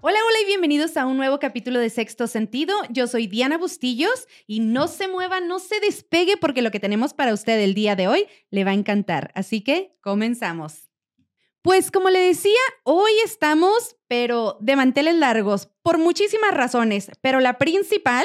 Hola, hola y bienvenidos a un nuevo capítulo de Sexto Sentido. Yo soy Diana Bustillos y no se mueva, no se despegue porque lo que tenemos para usted el día de hoy le va a encantar. Así que comenzamos. Pues como le decía, hoy estamos, pero de manteles largos, por muchísimas razones, pero la principal,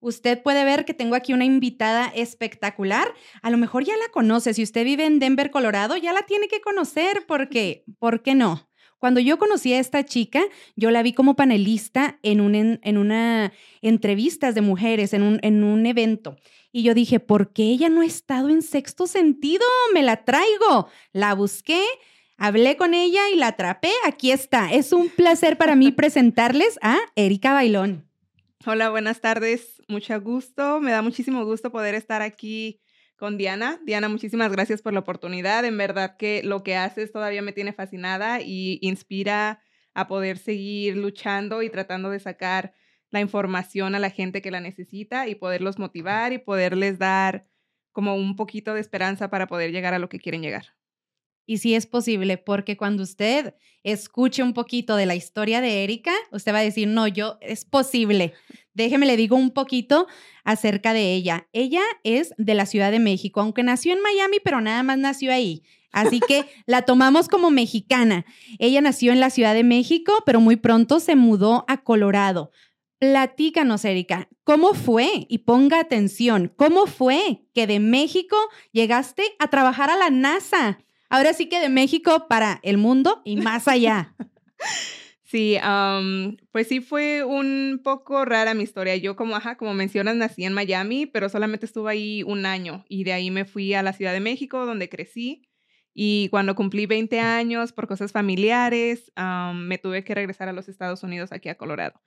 usted puede ver que tengo aquí una invitada espectacular. A lo mejor ya la conoce, si usted vive en Denver, Colorado, ya la tiene que conocer porque, ¿por qué no? Cuando yo conocí a esta chica, yo la vi como panelista en, un, en, una entrevistas de mujeres, en un, en un evento. Y yo dije, ¿por qué ella no ha estado en sexto sentido? Me la traigo. La busqué, hablé con ella y la atrapé. Aquí está. Es un placer para mí presentarles a Erika Bailón. Hola, buenas tardes. Mucho gusto. Me da muchísimo gusto poder estar aquí con Diana. Diana, muchísimas gracias por la oportunidad. En verdad que lo que haces todavía me tiene fascinada y inspira a poder seguir luchando y tratando de sacar la información a la gente que la necesita y poderlos motivar y poderles dar como un poquito de esperanza para poder llegar a lo que quieren llegar. Y sí es posible, porque cuando usted escuche un poquito de la historia de Erika, usted va a decir, no, yo, es posible. Déjeme le digo un poquito acerca de ella. Ella es de la Ciudad de México, aunque nació en Miami, pero nada más nació ahí. Así que la tomamos como mexicana. Ella nació en la Ciudad de México, pero muy pronto se mudó a Colorado. Platícanos, Erika, ¿cómo fue? Y ponga atención, ¿cómo fue que de México llegaste a trabajar a la NASA? Ahora sí que de México para el mundo y más allá. Sí, pues sí fue un poco rara mi historia. Yo como, ajá, como mencionas, nací en Miami, pero solamente estuve ahí un año y de ahí me fui a la Ciudad de México, donde crecí. Y cuando cumplí 20 años, por cosas familiares, me tuve que regresar a los Estados Unidos, aquí a Colorado.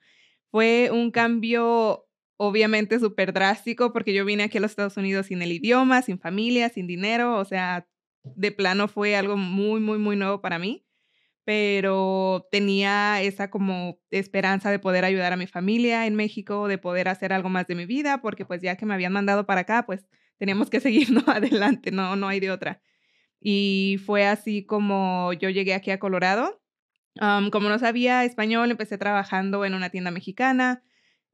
Fue un cambio obviamente súper drástico porque yo vine aquí a los Estados Unidos sin el idioma, sin familia, sin dinero, o sea, de plano fue algo muy, muy, muy nuevo para mí pero tenía esa como esperanza de poder ayudar a mi familia en México, de poder hacer algo más de mi vida, porque pues ya que me habían mandado para acá, pues teníamos que seguir adelante, no, no hay de otra. Y fue así como yo llegué aquí a Colorado. como no sabía español, empecé trabajando en una tienda mexicana.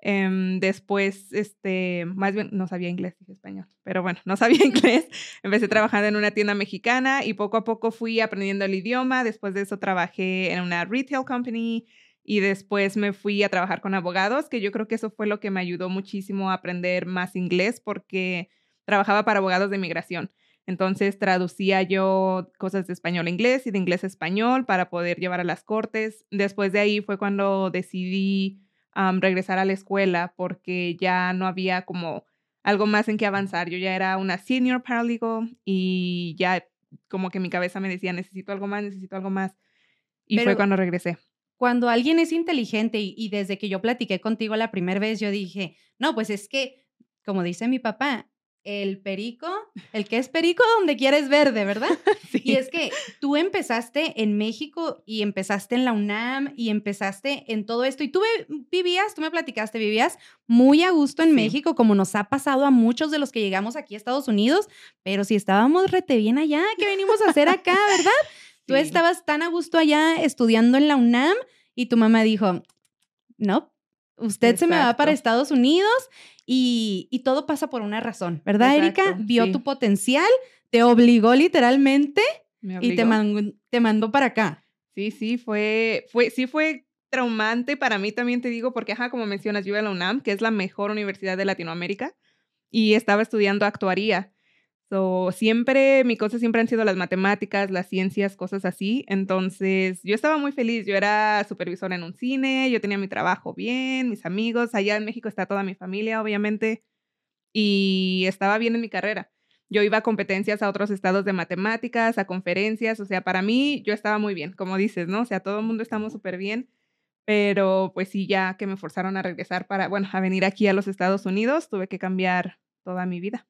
Em, después, este, más bien, no sabía inglés, dije español, pero bueno, no sabía inglés. Empecé trabajando en una tienda mexicana y poco a poco fui aprendiendo el idioma. Después de eso trabajé en una retail company y después me fui a trabajar con abogados, que yo creo que eso fue lo que me ayudó muchísimo a aprender más inglés porque trabajaba para abogados de migración. Entonces traducía yo cosas de español a inglés y de inglés a español para poder llevar a las cortes. Después de ahí fue cuando decidí regresar a la escuela porque ya no había como algo más en que avanzar. Yo ya era una senior paralegal y ya como que mi cabeza me decía, necesito algo más, necesito algo más. Y fue cuando regresé. Cuando alguien es inteligente y, y desde que yo platiqué contigo la primera vez, yo dije, no, pues es que, como dice mi papá, el perico, el que es perico donde quieres verde, ¿verdad? Y es que tú empezaste en México y empezaste en la UNAM y empezaste en todo esto y tú vivías, tú me platicaste, vivías muy a gusto en México, como nos ha pasado a muchos de los que llegamos aquí a Estados Unidos, pero si estábamos rete bien allá, ¿qué venimos a hacer acá, verdad? Tú estabas tan a gusto allá estudiando en la UNAM y tu mamá dijo, no, usted se me va para Estados Unidos y, todo pasa por una razón, ¿verdad, Erika? Vio tu potencial, te obligó literalmente y te mandó, te mandó para acá. Sí, sí, fue, fue, sí fue traumante para mí también te digo, porque, ajá, como mencionas, yo iba a la UNAM, que es la mejor universidad de Latinoamérica, y estaba estudiando actuaría. So, siempre, mi cosa siempre han sido las matemáticas, las ciencias, cosas así. Entonces, yo estaba muy feliz. Yo era supervisora en un cine, yo tenía mi trabajo bien, mis amigos. Allá en México está toda mi familia, obviamente. Y estaba bien en mi carrera. Yo iba a competencias a otros estados de matemáticas, a conferencias. O sea, para mí, yo estaba muy bien, como dices, ¿no? O sea, todo el mundo estamos súper bien. Pero pues sí, ya que me forzaron a regresar para, bueno, a venir aquí a los Estados Unidos, tuve que cambiar toda mi vida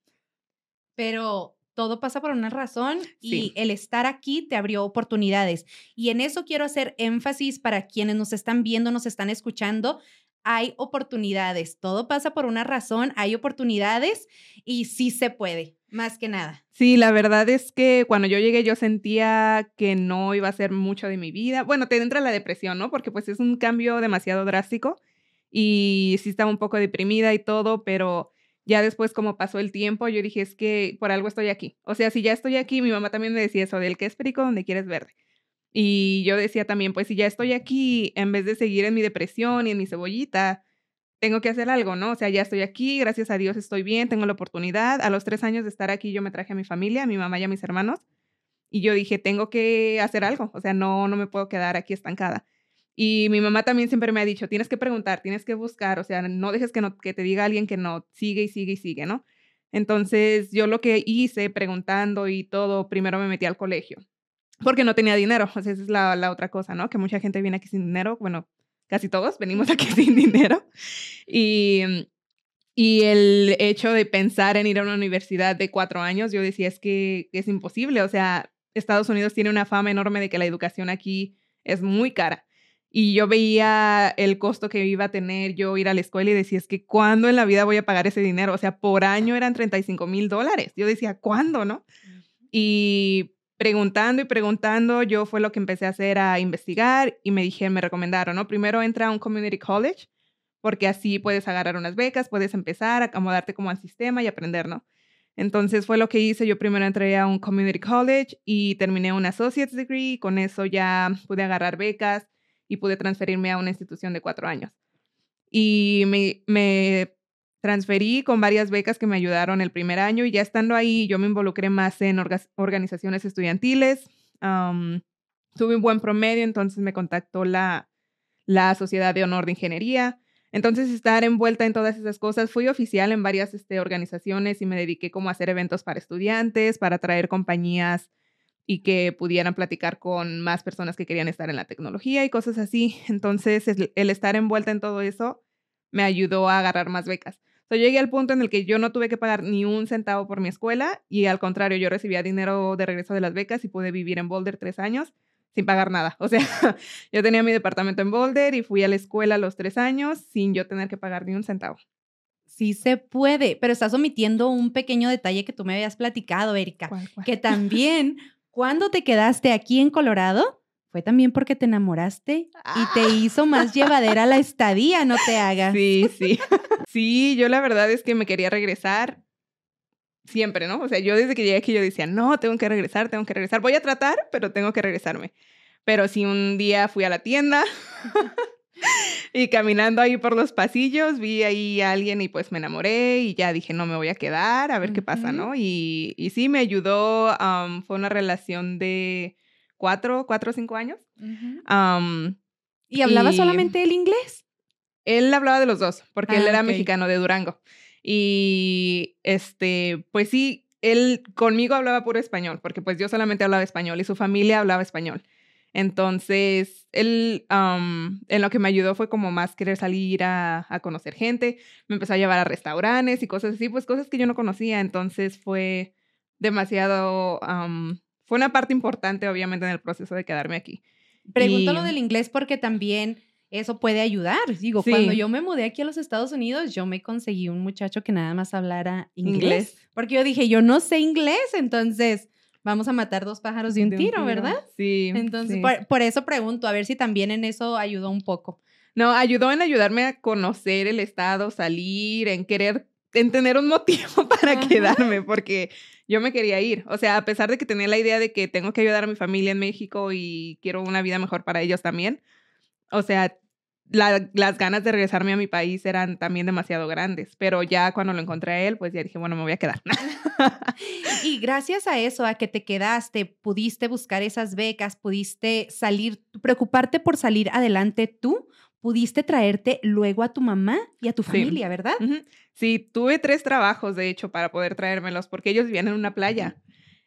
pero todo pasa por una razón y el estar aquí te abrió oportunidades. Y en eso quiero hacer énfasis para quienes nos están viendo, nos están escuchando. Hay oportunidades, todo pasa por una razón, hay oportunidades y sí se puede. Más que nada. Sí, la verdad es que cuando yo llegué yo sentía que no iba a ser mucho de mi vida. Bueno, te entra la depresión, ¿no? Porque pues es un cambio demasiado drástico y sí estaba un poco deprimida y todo, pero ya después como pasó el tiempo, yo dije, es que por algo estoy aquí. O sea, si ya estoy aquí, mi mamá también me decía eso, del que es perico donde quieres verde. Y yo decía también, pues si ya estoy aquí, en vez de seguir en mi depresión y en mi cebollita, tengo que hacer algo, ¿no? O sea, ya estoy aquí, gracias a Dios estoy bien, tengo la oportunidad. A los tres años de estar aquí, yo me traje a mi familia, a mi mamá y a mis hermanos. Y yo dije, tengo que hacer algo, o sea, no, no me puedo quedar aquí estancada. Y mi mamá también siempre me ha dicho, tienes que preguntar, tienes que buscar, o sea, no dejes que, no, que te diga alguien que no, sigue y sigue y sigue, ¿no? Entonces, yo lo que hice preguntando y todo, primero me metí al colegio, porque no tenía dinero, o sea, esa es la, la otra cosa, ¿no? Que mucha gente viene aquí sin dinero, bueno, casi todos venimos aquí sin dinero. Y, y el hecho de pensar en ir a una universidad de cuatro años, yo decía, es que es imposible. O sea, Estados Unidos tiene una fama enorme de que la educación aquí es muy cara. Y yo veía el costo que iba a tener yo ir a la escuela y decía, es que ¿cuándo en la vida voy a pagar ese dinero? O sea, por año eran 35 mil dólares. Yo decía, ¿cuándo, no? Y preguntando y preguntando, yo fue lo que empecé a hacer, a investigar y me dije, me recomendaron, ¿no? Primero entra a un community college, porque así puedes agarrar unas becas, puedes empezar a acomodarte como al sistema y aprender, ¿no? Entonces fue lo que hice, yo primero entré a un community college y terminé un associate's degree, con eso ya pude agarrar becas y pude transferirme a una institución de cuatro años. Y me, me transferí con varias becas que me ayudaron el primer año y ya estando ahí yo me involucré más en organizaciones estudiantiles. tuve un buen promedio, entonces me contactó la, la Sociedad de Honor de Ingeniería. Entonces, estar envuelta en todas esas cosas, fui oficial en varias este, organizaciones y me dediqué como a hacer eventos para estudiantes, para traer compañías y que pudieran platicar con más personas que querían estar en la tecnología y cosas así. Entonces, el estar envuelta en todo eso me ayudó a agarrar más becas. So, llegué al punto en el que yo no tuve que pagar ni un centavo por mi escuela y al contrario, yo recibía dinero de regreso de las becas y pude vivir en Boulder tres años sin pagar nada. O sea, yo tenía mi departamento en Boulder y fui a la escuela los tres años sin yo tener que pagar ni un centavo. Sí se puede, pero estás omitiendo un pequeño detalle que tú me habías platicado, Erika, que también cuando te quedaste aquí en Colorado, fue también porque te enamoraste y te ah. hizo más llevadera la estadía, no te hagas. Sí, sí. Sí, yo la verdad es que me quería regresar siempre, ¿no? O sea, yo desde que llegué aquí yo decía, no, tengo que regresar, tengo que regresar. Voy a tratar, pero tengo que regresarme. Pero si un día fui a la tienda y caminando ahí por los pasillos vi ahí a alguien y pues me enamoré y ya dije, no me voy a quedar, a ver qué pasa, ¿no? Y, y sí, me ayudó, fue una relación de cuatro, cuatro o cinco años. ¿Y hablaba solamente el inglés? Él hablaba de los dos, porque él ah, era mexicano de Durango. Y este, pues sí, él conmigo hablaba puro español, porque pues yo solamente hablaba español y su familia hablaba español. Entonces, él en lo que me ayudó fue como más querer salir a, a, conocer gente, me empezó a llevar a restaurantes y cosas así, pues cosas que yo no conocía, entonces fue demasiado fue una parte importante, obviamente, en el proceso de quedarme aquí. Pregunto lo del inglés porque también eso puede ayudar. Digo, cuando yo me mudé aquí a los Estados Unidos, yo me conseguí un muchacho que nada más hablara inglés, Porque yo dije, yo no sé inglés, entonces vamos a matar dos pájaros de un, tiro, ¿verdad? Sí. Entonces, Por, por, eso pregunto, a ver si también en eso ayudó un poco. No, ayudó en ayudarme a conocer el estado, salir, en querer en tener un motivo para quedarme, porque yo me quería ir. O sea, a pesar de que tenía la idea de que tengo que ayudar a mi familia en México y quiero una vida mejor para ellos también, o sea, las ganas de regresarme a mi país eran también demasiado grandes, pero ya cuando lo encontré a él, pues ya dije, bueno, me voy a quedar. y gracias a eso, a que te quedaste, pudiste buscar esas becas, pudiste salir, preocuparte por salir adelante tú, pudiste traerte luego a tu mamá y a tu familia, ¿verdad? Sí, tuve tres trabajos, de hecho, para poder traérmelos, porque ellos vivían en una playa.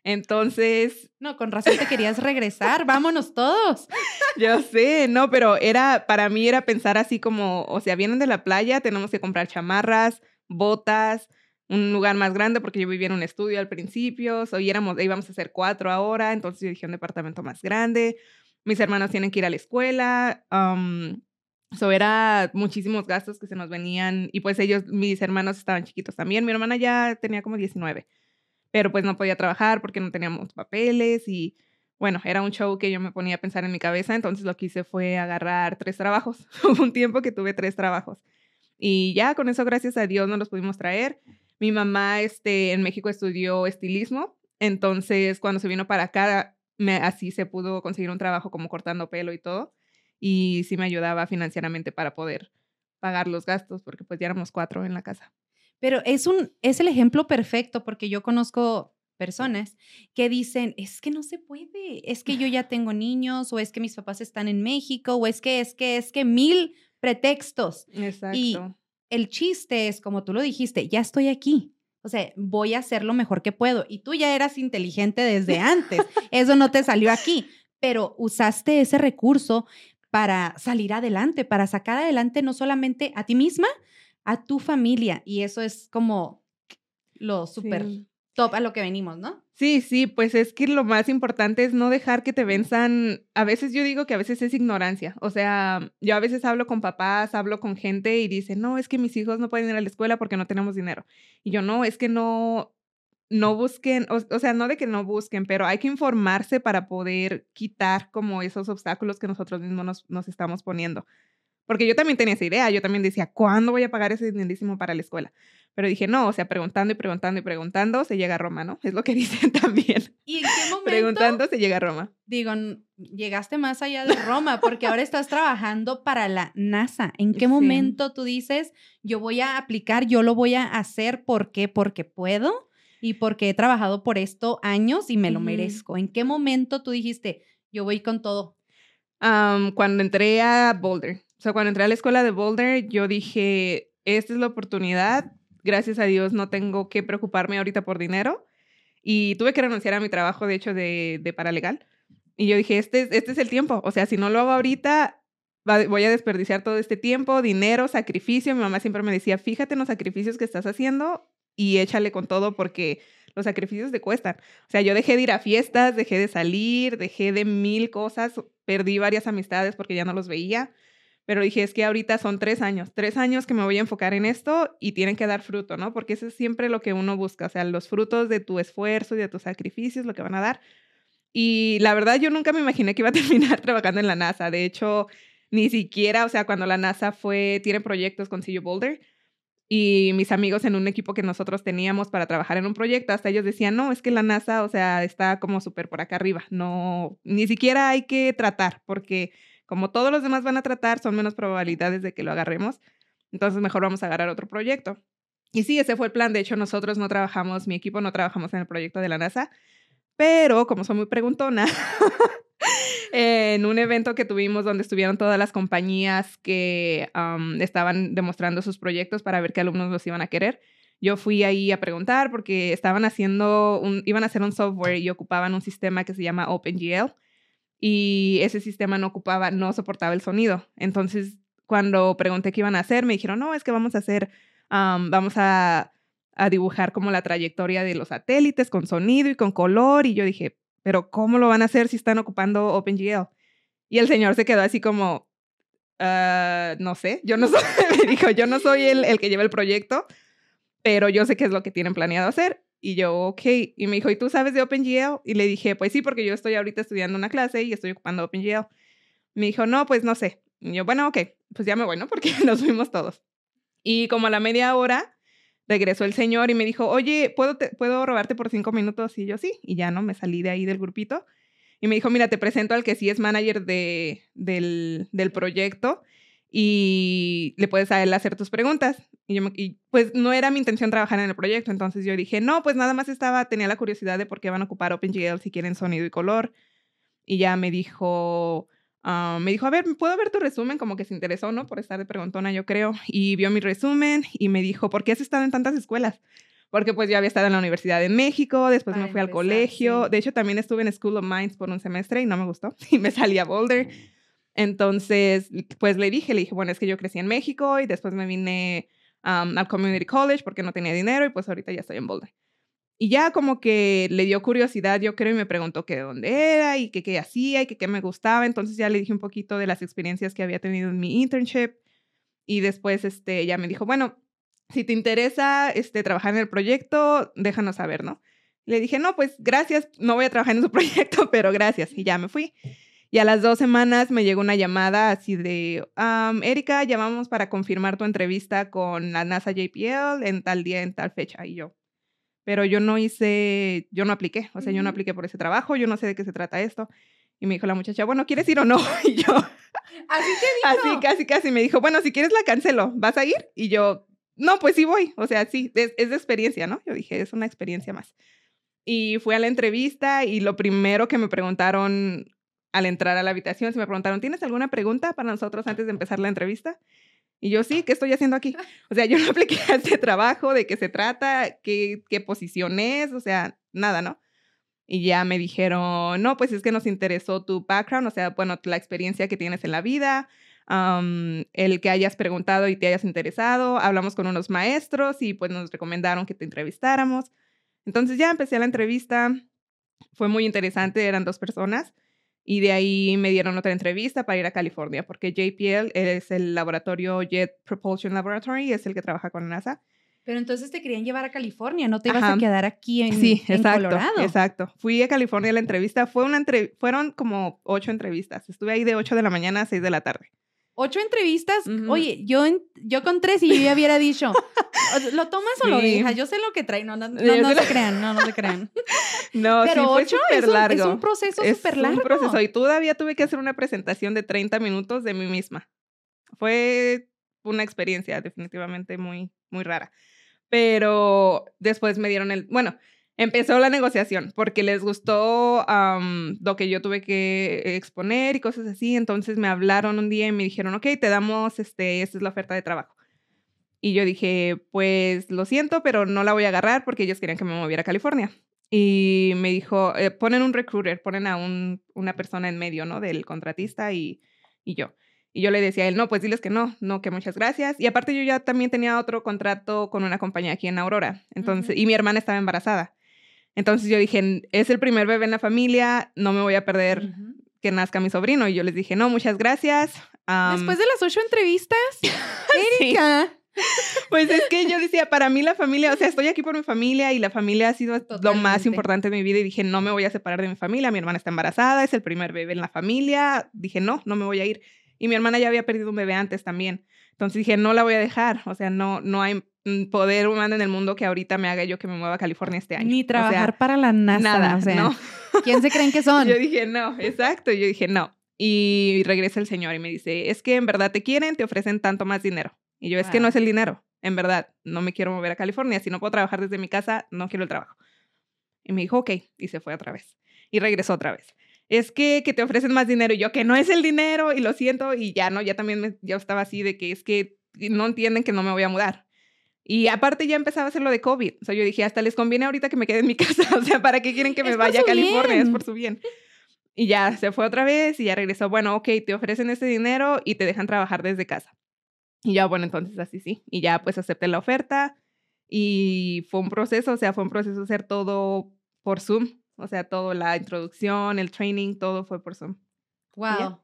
Entonces. No, con razón te querías regresar, vámonos todos. Yo sé, no, pero era, para mí era pensar así como, o sea, vienen de la playa, tenemos que comprar chamarras, botas, un lugar más grande, porque yo vivía en un estudio al principio, o éramos, íbamos a ser cuatro ahora, entonces yo dije un departamento más grande, mis hermanos tienen que ir a la escuela, So, era muchísimos gastos que se nos venían y pues ellos, mis hermanos estaban chiquitos también. Mi hermana ya tenía como 19. Pero pues no podía trabajar porque no teníamos papeles y bueno, era un show que yo me ponía a pensar en mi cabeza, entonces lo que hice fue agarrar tres trabajos. Hubo un tiempo que tuve tres trabajos. Y ya con eso, gracias a Dios, nos los pudimos traer. Mi mamá este, en México estudió estilismo, entonces cuando se vino para acá, me, así se pudo conseguir un trabajo como cortando pelo y todo. Y sí me ayudaba financieramente para poder pagar los gastos, porque pues ya éramos cuatro en la casa. Pero es, un, es el ejemplo perfecto, porque yo conozco personas que dicen, es que no se puede, es que yo ya tengo niños, o es que mis papás están en México, o es que, es que, es que mil pretextos. Exacto. Y el chiste es, como tú lo dijiste, ya estoy aquí. O sea, voy a hacer lo mejor que puedo. Y tú ya eras inteligente desde antes. Eso no te salió aquí, pero usaste ese recurso para salir adelante, para sacar adelante no solamente a ti misma, a tu familia. Y eso es como lo súper top a lo que venimos, ¿no? Sí, sí, pues es que lo más importante es no dejar que te venzan. A veces yo digo que a veces es ignorancia. O sea, yo a veces hablo con papás, hablo con gente y dicen, no, es que mis hijos no pueden ir a la escuela porque no tenemos dinero. Y yo no, es que no, no busquen, o, sea, no de que no busquen, pero hay que informarse para poder quitar como esos obstáculos que nosotros mismos nos, nos estamos poniendo. Porque yo también tenía esa idea, yo también decía, ¿cuándo voy a pagar ese dinerísimo para la escuela? Pero dije, no, o sea, preguntando y preguntando y preguntando, se llega a Roma, ¿no? Es lo que dicen también. ¿Y en qué momento? Preguntando se llega a Roma. Digo, llegaste más allá de Roma, porque ahora estás trabajando para la NASA. ¿En qué momento tú dices, yo voy a aplicar, yo lo voy a hacer, ¿por qué? Porque puedo y porque he trabajado por esto años y me lo merezco. ¿En qué momento tú dijiste, yo voy con todo? cuando entré a Boulder. O sea, cuando entré a la escuela de Boulder, yo dije, esta es la oportunidad, gracias a Dios no tengo que preocuparme ahorita por dinero. Y tuve que renunciar a mi trabajo, de hecho, de, de paralegal. Y yo dije, este, este es el tiempo. O sea, si no lo hago ahorita, voy a desperdiciar todo este tiempo, dinero, sacrificio. Mi mamá siempre me decía, fíjate en los sacrificios que estás haciendo y échale con todo porque los sacrificios te cuestan. O sea, yo dejé de ir a fiestas, dejé de salir, dejé de mil cosas, perdí varias amistades porque ya no los veía. Pero dije, es que ahorita son tres años, tres años que me voy a enfocar en esto y tienen que dar fruto, ¿no? Porque eso es siempre lo que uno busca, o sea, los frutos de tu esfuerzo y de tus sacrificios, lo que van a dar. Y la verdad, yo nunca me imaginé que iba a terminar trabajando en la NASA. De hecho, ni siquiera, o sea, cuando la NASA fue, tiene proyectos con Sillo Boulder, y mis amigos en un equipo que nosotros teníamos para trabajar en un proyecto, hasta ellos decían, no, es que la NASA, o sea, está como súper por acá arriba, no, ni siquiera hay que tratar, porque como todos los demás van a tratar, son menos probabilidades de que lo agarremos. Entonces mejor vamos a agarrar otro proyecto. Y sí, ese fue el plan. De hecho, nosotros no trabajamos, mi equipo no trabajamos en el proyecto de la NASA, pero como soy muy preguntona, en un evento que tuvimos donde estuvieron todas las compañías que estaban demostrando sus proyectos para ver qué alumnos los iban a querer, yo fui ahí a preguntar porque estaban haciendo iban a hacer un software y ocupaban un sistema que se llama OpenGL y ese sistema no ocupaba, no soportaba el sonido. Entonces, cuando pregunté qué iban a hacer, me dijeron, no, es que vamos a hacer, vamos a, a, dibujar como la trayectoria de los satélites con sonido y con color. Y yo dije, pero ¿cómo lo van a hacer si están ocupando OpenGL? Y el señor se quedó así como, ah, no sé, yo no soy, me dijo, yo no soy el, el que lleva el proyecto, pero yo sé qué es lo que tienen planeado hacer. Y yo, ok. Y me dijo, ¿y tú sabes de OpenGL? Y le dije, pues sí, porque yo estoy ahorita estudiando una clase y estoy ocupando OpenGL. Me dijo, no, pues no sé. Y yo, bueno, ok, pues ya me voy, ¿no? Porque nos fuimos todos. Y como a la media hora, regresó el señor y me dijo, oye, ¿puedo, ¿puedo robarte por cinco minutos? Y yo, sí. Y ya, ¿no? Me salí de ahí del grupito. Y me dijo, mira, te presento al que sí es manager de, del, del proyecto y le puedes a él hacer tus preguntas. Y, yo, y, pues no era mi intención trabajar en el proyecto, entonces yo dije, no, pues nada más estaba, tenía la curiosidad de por qué van a ocupar OpenGL si quieren sonido y color. Y ya me dijo, ah, me dijo, a ver, ¿puedo ver tu resumen? Como que se interesó, ¿no? Por estar de preguntona, yo creo. Y vio mi resumen y me dijo, ¿por qué has estado en tantas escuelas? Porque pues yo había estado en la Universidad de México, después me fui al colegio. De hecho, también estuve en School of Mines por un semestre y no me gustó. Y me salí a Boulder. Entonces, pues le dije, le dije, bueno, es que yo crecí en México y después me vine al Community College porque no tenía dinero y pues ahorita ya estoy en Boulder. Y ya como que le dio curiosidad, yo creo, y me preguntó qué de dónde era y qué, qué hacía y qué, qué me gustaba. Entonces ya le dije un poquito de las experiencias que había tenido en mi internship. Y después este, ya me dijo, bueno, si te interesa este, trabajar en el proyecto, déjanos saber, ¿no? Le dije, no, pues gracias, no voy a trabajar en su proyecto, pero gracias. Y ya me fui. Y a las dos semanas me llegó una llamada así de, Erika, llamamos para confirmar tu entrevista con la NASA JPL en tal día, en tal fecha. Y yo, pero yo no hice, yo no apliqué, o sea, yo no apliqué por ese trabajo, yo no sé de qué se trata esto. Y me dijo la muchacha, bueno, ¿quieres ir o no? Y yo, así te dijo. Así, casi, casi me dijo, bueno, si quieres la cancelo, ¿vas a ir? Y yo, no, pues sí voy, o sea, sí, es, es de experiencia, ¿no? Yo dije, es una experiencia más. Y fui a la entrevista y lo primero que me preguntaron al entrar a la habitación, se me preguntaron, ¿tienes alguna pregunta para nosotros antes de empezar la entrevista? Y yo, sí, ¿qué estoy haciendo aquí? O sea, yo no apliqué a este trabajo, de qué se trata, qué, qué posición es, o sea, nada, ¿no? Y ya me dijeron, no, pues es que nos interesó tu background, o sea, bueno, la experiencia que tienes en la vida, el que hayas preguntado y te hayas interesado. Hablamos con unos maestros y pues nos recomendaron que te entrevistáramos. Entonces ya empecé la entrevista, fue muy interesante, eran dos personas. Y de ahí me dieron otra entrevista para ir a California, porque JPL es el laboratorio Jet Propulsion Laboratory, es el que trabaja con NASA. Pero entonces te querían llevar a California, no te ibas a quedar aquí en, sí, exacto, Colorado. Exacto. Fui a California a la entrevista, fue una entre... fueron como ocho entrevistas. Estuve ahí de ocho de la mañana a seis de la tarde. Ocho entrevistas. Oye, yo, yo con tres y yo ya hubiera dicho, ¿lo tomas o lo dejas? Yo sé lo que trae. No, no, no, se crean, no, no se crean. No, Pero ocho es un, largo. es un proceso súper largo. un proceso. Y todavía tuve que hacer una presentación de 30 minutos de mí misma. Fue una experiencia definitivamente muy, muy rara. Pero después me dieron el, bueno, empezó la negociación porque les gustó lo que yo tuve que exponer y cosas así. Entonces me hablaron un día y me dijeron, ok, te damos, este, esta es la oferta de trabajo. Y yo dije, pues lo siento, pero no la voy a agarrar porque ellos querían que me moviera a California. Y me dijo, eh, ponen un recruiter, ponen a un, una persona en medio, ¿no? Del contratista y, y yo. Y yo le decía a él, no, pues diles que no, no, que muchas gracias. Y aparte yo ya también tenía otro contrato con una compañía aquí en Aurora. Entonces, y mi hermana estaba embarazada. Entonces yo dije, es el primer bebé en la familia, no me voy a perder que nazca mi sobrino. Y yo les dije, no, muchas gracias. Después de las ocho entrevistas, Erika. Pues es que yo decía, para mí la familia, o sea, estoy aquí por mi familia y la familia ha sido lo más importante de mi vida y dije, no me voy a separar de mi familia, mi hermana está embarazada, es el primer bebé en la familia, dije, no, no me voy a ir. Y mi hermana ya había perdido un bebé antes también. Entonces dije, no la voy a dejar, o sea, no, no hay poder humano en el mundo que ahorita me haga yo que me mueva a California este año. Ni trabajar para la NASA. Nada, o sea, no. ¿Quién se creen que son? Yo dije, no, exacto. Yo dije, no. Y regresa el señor y me dice, es que en verdad te quieren, te ofrecen tanto más dinero. Y yo, es que no es el dinero. En verdad, no me quiero mover a California. Si no puedo trabajar desde mi casa, no quiero el trabajo. Y me dijo, ok. Y se fue otra vez. Y regresó otra vez. Es que, que te ofrecen más dinero. Y yo, que no es el dinero. Y lo siento. Y ya no, ya también me, ya estaba así de que es que no entienden que no me voy a mudar. Y aparte ya empezaba a hacer lo de COVID. O sea, yo dije, hasta les conviene ahorita que me quede en mi casa. O sea, ¿para qué quieren que me vaya a California? Es por su bien. Y ya se fue otra vez y ya regresó. Bueno, ok, te ofrecen ese dinero y te dejan trabajar desde casa. Y ya, bueno, entonces así sí. Y ya pues acepté la oferta y fue un proceso, o sea, fue un proceso hacer todo por Zoom. O sea, todo, la introducción, el training, todo fue por Zoom. Wow.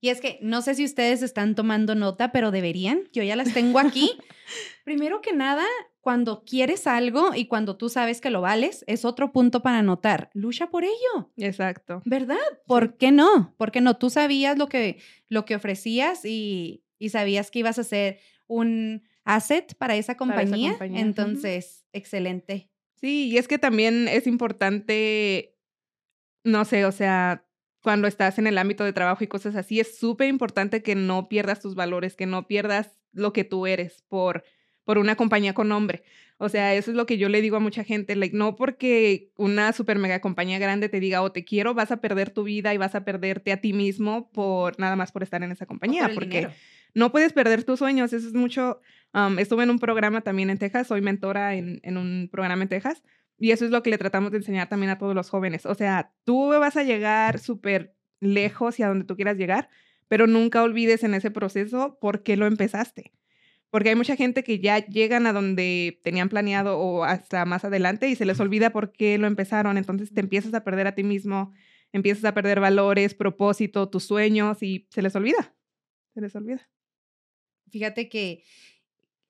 Y es que no sé si ustedes están tomando nota, pero deberían. Yo ya las tengo aquí. Primero que nada, cuando quieres algo y cuando tú sabes que lo vales, es otro punto para anotar. Lucha por ello. Exacto. ¿Verdad? ¿Por qué no? Porque no, tú sabías lo que, lo que ofrecías y, y sabías que ibas a ser un asset para esa compañía. Entonces, excelente. Sí, y es que también es importante, no sé, o sea, cuando estás en el ámbito de trabajo y cosas así, es súper importante que no pierdas tus valores, que no pierdas lo que tú eres por, por una compañía con nombre. O sea, eso es lo que yo le digo a mucha gente, like, no porque una super mega compañía grande te diga, o oh, te quiero, vas a perder tu vida y vas a perderte a ti mismo por nada más por estar en esa compañía, porque no puedes perder tus sueños. Eso es mucho. estuve en un programa también en Texas, soy mentora en, en un programa en Texas y eso es lo que le tratamos de enseñar también a todos los jóvenes. O sea, tú vas a llegar súper lejos y a donde tú quieras llegar, pero nunca olvides en ese proceso por qué lo empezaste. Porque hay mucha gente que ya llegan a donde tenían planeado o hasta más adelante y se les olvida por qué lo empezaron. Entonces te empiezas a perder a ti mismo, empiezas a perder valores, propósito, tus sueños y se les olvida. Se les olvida. Fíjate que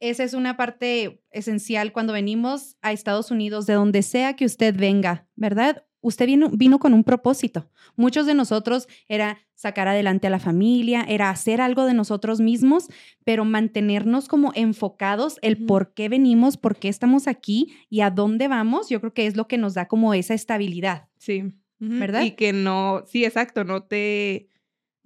esa es una parte esencial cuando venimos a Estados Unidos, de donde sea que usted venga, ¿verdad? Usted vino, vino con un propósito. Muchos de nosotros era sacar adelante a la familia, era hacer algo de nosotros mismos, pero mantenernos como enfocados el por qué venimos, por qué estamos aquí y a dónde vamos, yo creo que es lo que nos da como esa estabilidad. Sí. ¿Verdad? Y que no, sí, exacto, no te,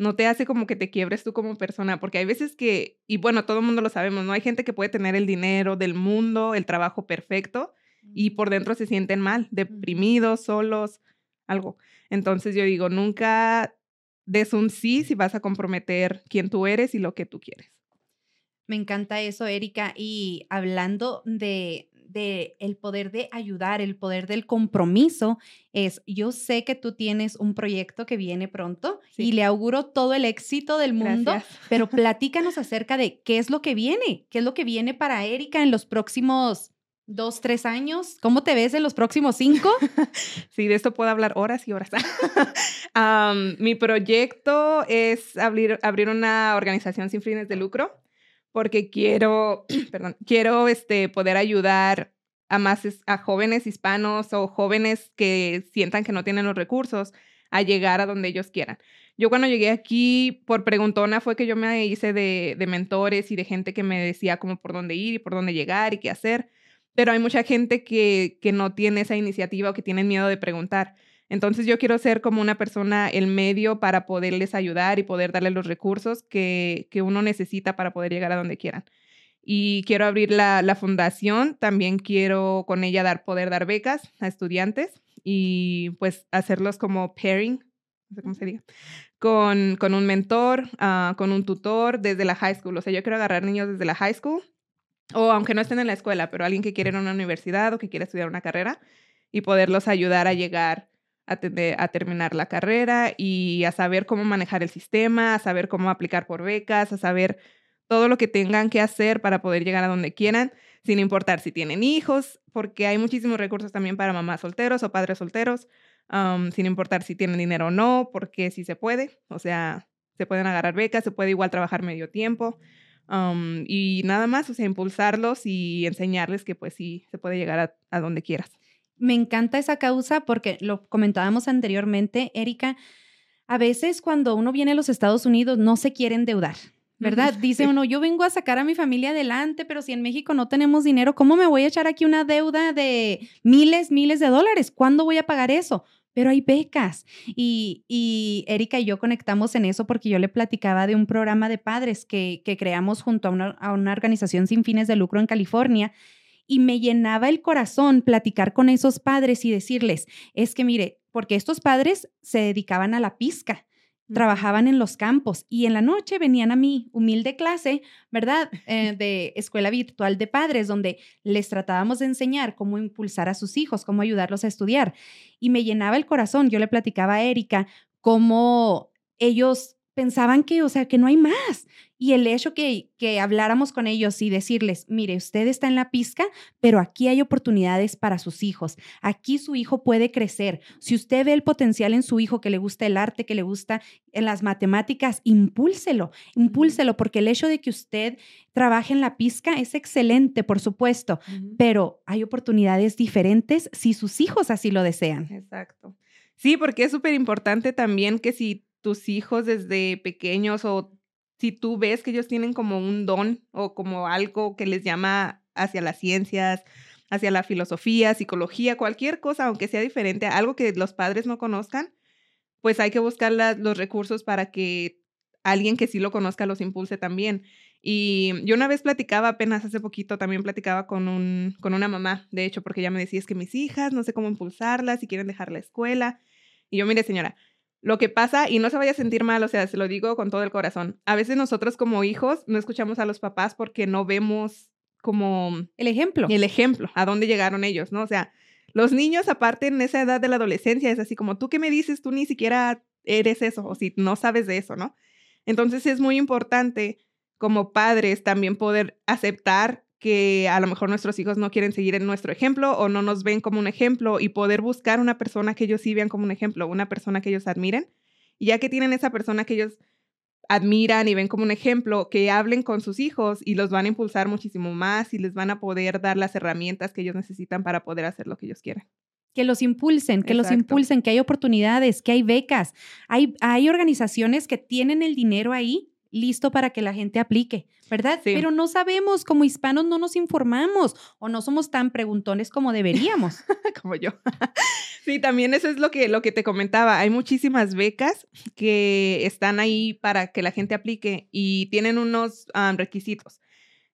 no te hace como que te quiebres tú como persona, porque hay veces que, y bueno, todo el mundo lo sabemos, ¿no? Hay gente que puede tener el dinero del mundo, el trabajo perfecto, y por dentro se sienten mal, deprimidos, solos, algo. Entonces yo digo, nunca des un sí si vas a comprometer quién tú eres y lo que tú quieres. Me encanta eso, Erika. Y hablando de, de el poder de ayudar, el poder del compromiso, es yo sé que tú tienes un proyecto que viene pronto y le auguro todo el éxito del mundo, pero platícanos acerca de qué es lo que viene, qué es lo que viene para Erika en los próximos dos, tres años. ¿Cómo te ves en los próximos cinco? sí, de esto puedo hablar horas y horas. mi proyecto es abrir, abrir una organización sin fines de lucro porque quiero, perdón, quiero este, poder ayudar a más a jóvenes hispanos o jóvenes que sientan que no tienen los recursos a llegar a donde ellos quieran. Yo cuando llegué aquí por preguntona fue que yo me hice de, mentores y de gente que me decía como por dónde ir y por dónde llegar y qué hacer pero hay mucha gente que, que no tiene esa iniciativa o que tienen miedo de preguntar. Entonces yo quiero ser como una persona, el medio para poderles ayudar y poder darles los recursos que, que uno necesita para poder llegar a donde quieran. Y quiero abrir la, la, fundación, también quiero con ella dar, poder dar becas a estudiantes y pues hacerlos como pairing, no sé cómo se diga, con, con un mentor, uh, con un tutor desde la high school. O sea, yo quiero agarrar niños desde la high school o aunque no estén en la escuela, pero alguien que quiere ir a una universidad o que quiere estudiar una carrera y poderlos ayudar a llegar a, terminar la carrera y a saber cómo manejar el sistema, a saber cómo aplicar por becas, a saber todo lo que tengan que hacer para poder llegar a donde quieran, sin importar si tienen hijos, porque hay muchísimos recursos también para mamás solteros o padres solteros, sin importar si tienen dinero o no, porque sí se puede, o sea, se pueden agarrar becas, se puede igual trabajar medio tiempo y nada más, o sea, impulsarlos y enseñarles que pues sí, se puede llegar a, donde quieras. Me encanta esa causa porque lo comentábamos anteriormente, Erika, a veces cuando uno viene a los Estados Unidos no se quiere endeudar. ¿Verdad? Dice uno, yo vengo a sacar a mi familia adelante, pero si en México no tenemos dinero, ¿cómo me voy a echar aquí una deuda de miles, miles de dólares? ¿Cuándo voy a pagar eso? pero hay becas. Y, y, Erika y yo conectamos en eso porque yo le platicaba de un programa de padres que, que creamos junto a una, a una organización sin fines de lucro en California. Y me llenaba el corazón platicar con esos padres y decirles, es que mire, porque estos padres se dedicaban a la pizca trabajaban en los campos y en la noche venían a mi humilde clase, ¿verdad? Eh, de escuela virtual de padres, donde les tratábamos de enseñar cómo impulsar a sus hijos, cómo ayudarlos a estudiar. Y me llenaba el corazón. Yo le platicaba a Erika cómo ellos pensaban que, o sea, que no hay más. Y el hecho que, que habláramos con ellos y decirles, mire, usted está en la pizca, pero aquí hay oportunidades para sus hijos. Aquí su hijo puede crecer. Si usted ve el potencial en su hijo que le gusta el arte, que le gusta en las matemáticas, impúlselo, impúlselo, porque el hecho de que usted trabaje en la pizca es excelente, por supuesto, pero hay oportunidades diferentes si sus hijos así lo desean. Exacto. Sí, porque es súper importante también que si tus hijos desde pequeños o si tú ves que ellos tienen como un don o como algo que les llama hacia las ciencias, hacia la filosofía, psicología, cualquier cosa, aunque sea diferente, algo que los padres no conozcan, pues hay que buscar los recursos para que alguien que sí lo conozca los impulse también. Y yo una vez platicaba, apenas hace poquito, también platicaba con, un, con una mamá, de hecho, porque ella me decía, es que mis hijas, no sé cómo impulsarlas, si quieren dejar la escuela. Y yo, mire, señora, lo que pasa, y no se vaya a sentir mal, o sea, se lo digo con todo el corazón, a veces nosotros como hijos no escuchamos a los papás porque no vemos como... El ejemplo. El ejemplo, a dónde llegaron ellos, ¿no? O sea, los niños aparte en esa edad de la adolescencia es así como, ¿tú qué me dices? Tú ni siquiera eres eso, o si no sabes de eso, ¿no? Entonces es muy importante como padres también poder aceptar que a lo mejor nuestros hijos no quieren seguir en nuestro ejemplo o no nos ven como un ejemplo y poder buscar una persona que ellos sí vean como un ejemplo, una persona que ellos admiren. Y ya que tienen esa persona que ellos admiran y ven como un ejemplo, que hablen con sus hijos y los van a impulsar muchísimo más y les van a poder dar las herramientas que ellos necesitan para poder hacer lo que ellos quieren. Que los impulsen, que los impulsen, que hay oportunidades, que hay becas. Hay, hay organizaciones que tienen el dinero ahí listo para que la gente aplique, ¿verdad? Pero no sabemos, como hispanos no nos informamos o no somos tan preguntones como deberíamos. como yo. Sí, también eso es lo que, lo que te comentaba. Hay muchísimas becas que están ahí para que la gente aplique y tienen unos requisitos.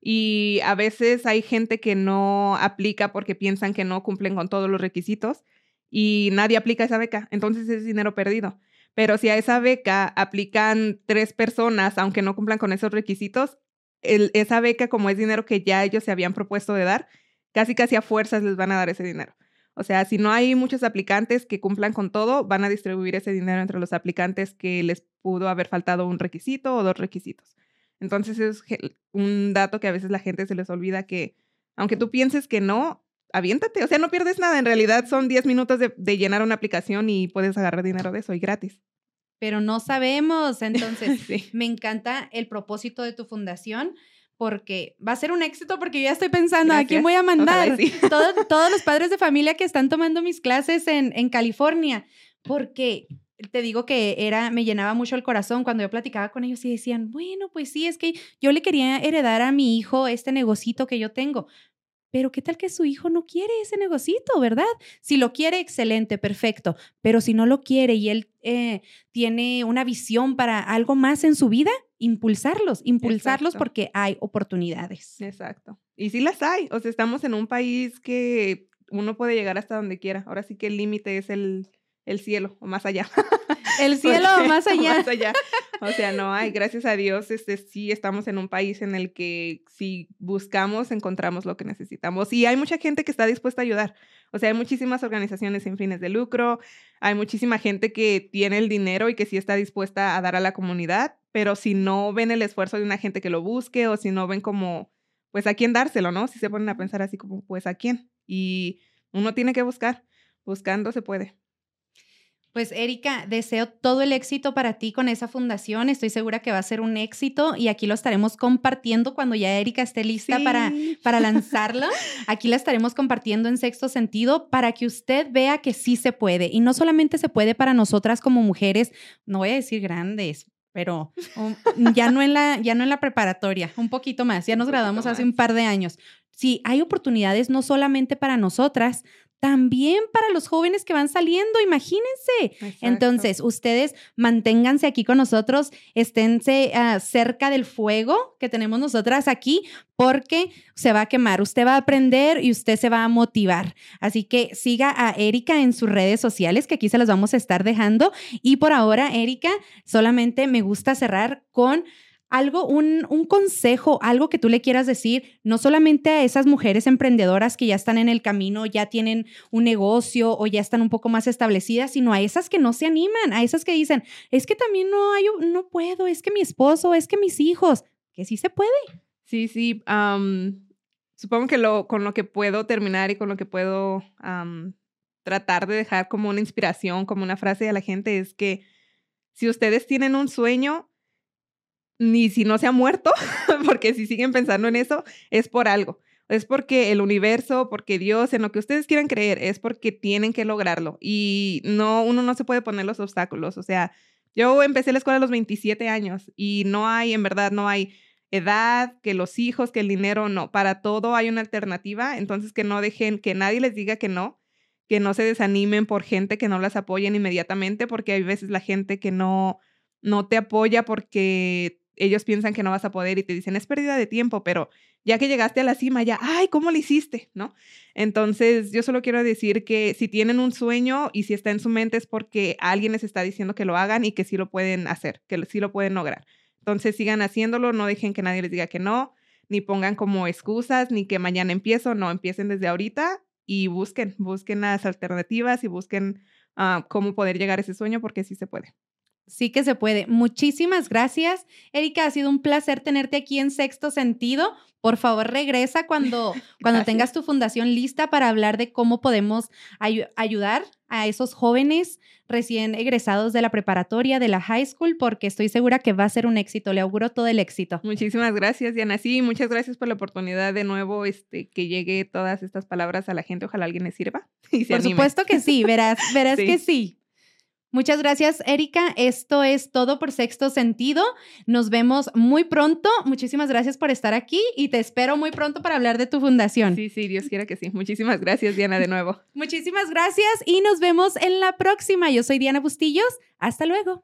Y a veces hay gente que no aplica porque piensan que no cumplen con todos los requisitos y nadie aplica esa beca. Entonces es dinero perdido. Pero si a esa beca aplican tres personas, aunque no cumplan con esos requisitos, esa beca, como es dinero que ya ellos se habían propuesto de dar, casi casi a fuerzas les van a dar ese dinero. O sea, si no hay muchos aplicantes que cumplan con todo, van a distribuir ese dinero entre los aplicantes que les pudo haber faltado un requisito o dos requisitos. Entonces es un dato que a veces la gente se les olvida que, aunque tú pienses que no, aviéntate, o sea, no pierdes nada. En realidad son 10 minutos de, de, llenar una aplicación y puedes agarrar dinero de eso y gratis. Pero no sabemos, entonces me encanta el propósito de tu fundación porque va a ser un éxito porque yo ya estoy pensando, ¿a quién voy a mandar? todos los padres de familia que están tomando mis clases en, en California, porque te digo que era, me llenaba mucho el corazón cuando yo platicaba con ellos y decían, bueno, pues sí, es que yo le quería heredar a mi hijo este negocito que yo tengo, pero ¿qué tal que su hijo no quiere ese negocito, verdad? Si lo quiere, excelente, perfecto. Pero si no lo quiere y él eh, tiene una visión para algo más en su vida, impulsarlos, impulsarlos porque hay oportunidades. Exacto. Y sí las hay. O sea, estamos en un país que uno puede llegar hasta donde quiera. Ahora sí que el límite es el, el cielo o más allá. El cielo o más allá. más allá. O sea, no hay, gracias a Dios, este, sí estamos en un país en el que si buscamos, encontramos lo que necesitamos. Y hay mucha gente que está dispuesta a ayudar. O sea, hay muchísimas organizaciones sin fines de lucro, hay muchísima gente que tiene el dinero y que sí está dispuesta a dar a la comunidad, pero si no ven el esfuerzo de una gente que lo busque o si no ven como, pues a quién dárselo, ¿no? Si se ponen a pensar así como, pues a quién. Y uno tiene que buscar, buscando se puede. Pues Erika, deseo todo el éxito para ti con esa fundación. Estoy segura que va a ser un éxito y aquí lo estaremos compartiendo cuando ya Erika esté lista para, para lanzarla. Aquí la estaremos compartiendo en sexto sentido para que usted vea que sí se puede. Y no solamente se puede para nosotras como mujeres, no voy a decir grandes, pero ya, no en la, ya no en la preparatoria, un poquito más. Ya nos graduamos hace un par de años. Sí, hay oportunidades no solamente para nosotras, también para los jóvenes que van saliendo, imagínense. Entonces, ustedes manténganse aquí con nosotros, esténse ah, cerca del fuego que tenemos nosotras aquí, porque se va a quemar, usted va a aprender y usted se va a motivar. Así que siga a Erika en sus redes sociales, que aquí se las vamos a estar dejando. Y por ahora, Erika, solamente me gusta cerrar con algo, un, un, consejo, algo que tú le quieras decir, no solamente a esas mujeres emprendedoras que ya están en el camino, ya tienen un negocio o ya están un poco más establecidas, sino a esas que no se animan, a esas que dicen, es que también no hay, no puedo, es que mi esposo, es que mis hijos, que sí se puede. Sí, sí. supongo que lo, con lo que puedo terminar y con lo que puedo tratar de dejar como una inspiración, como una frase a la gente es que si ustedes tienen un sueño, ni si no se ha muerto, porque si siguen pensando en eso, es por algo. Es porque el universo, porque Dios, en lo que ustedes quieran creer, es porque tienen que lograrlo. Y no, uno no se puede poner los obstáculos. O sea, yo empecé la escuela a los 27 años y no hay, en verdad, no hay edad, que los hijos, que el dinero, no. Para todo hay una alternativa. Entonces, que no dejen, que nadie les diga que no, que no se desanimen por gente que no las apoyen inmediatamente, porque hay veces la gente que no, no te apoya porque ellos piensan que no vas a poder y te dicen, es pérdida de tiempo, pero ya que llegaste a la cima, ya, ay, ¿cómo lo hiciste? ¿No? Entonces, yo solo quiero decir que si tienen un sueño y si está en su mente es porque alguien les está diciendo que lo hagan y que sí lo pueden hacer, que sí lo pueden lograr. Entonces, sigan haciéndolo, no dejen que nadie les diga que no, ni pongan como excusas, ni que mañana empiezo, no, empiecen desde ahorita y busquen, busquen las alternativas y busquen ah, cómo poder llegar a ese sueño porque sí se puede. Sí que se puede. Muchísimas gracias. Erika, ha sido un placer tenerte aquí en Sexto Sentido. Por favor, regresa cuando, cuando tengas tu fundación lista para hablar de cómo podemos ayudar a esos jóvenes recién egresados de la preparatoria, de la high school, porque estoy segura que va a ser un éxito. Le auguro todo el éxito. Muchísimas gracias, Diana. Sí, muchas gracias por la oportunidad de nuevo, este, que llegue todas estas palabras a la gente. Ojalá alguien les sirva. por supuesto que sí, verás, verás que sí. Muchas gracias, Erika. Esto es todo por sexto sentido. Nos vemos muy pronto. Muchísimas gracias por estar aquí y te espero muy pronto para hablar de tu fundación. Sí, sí, Dios quiera que sí. Muchísimas gracias, Diana, de nuevo. Muchísimas gracias y nos vemos en la próxima. Yo soy Diana Bustillos. Hasta luego.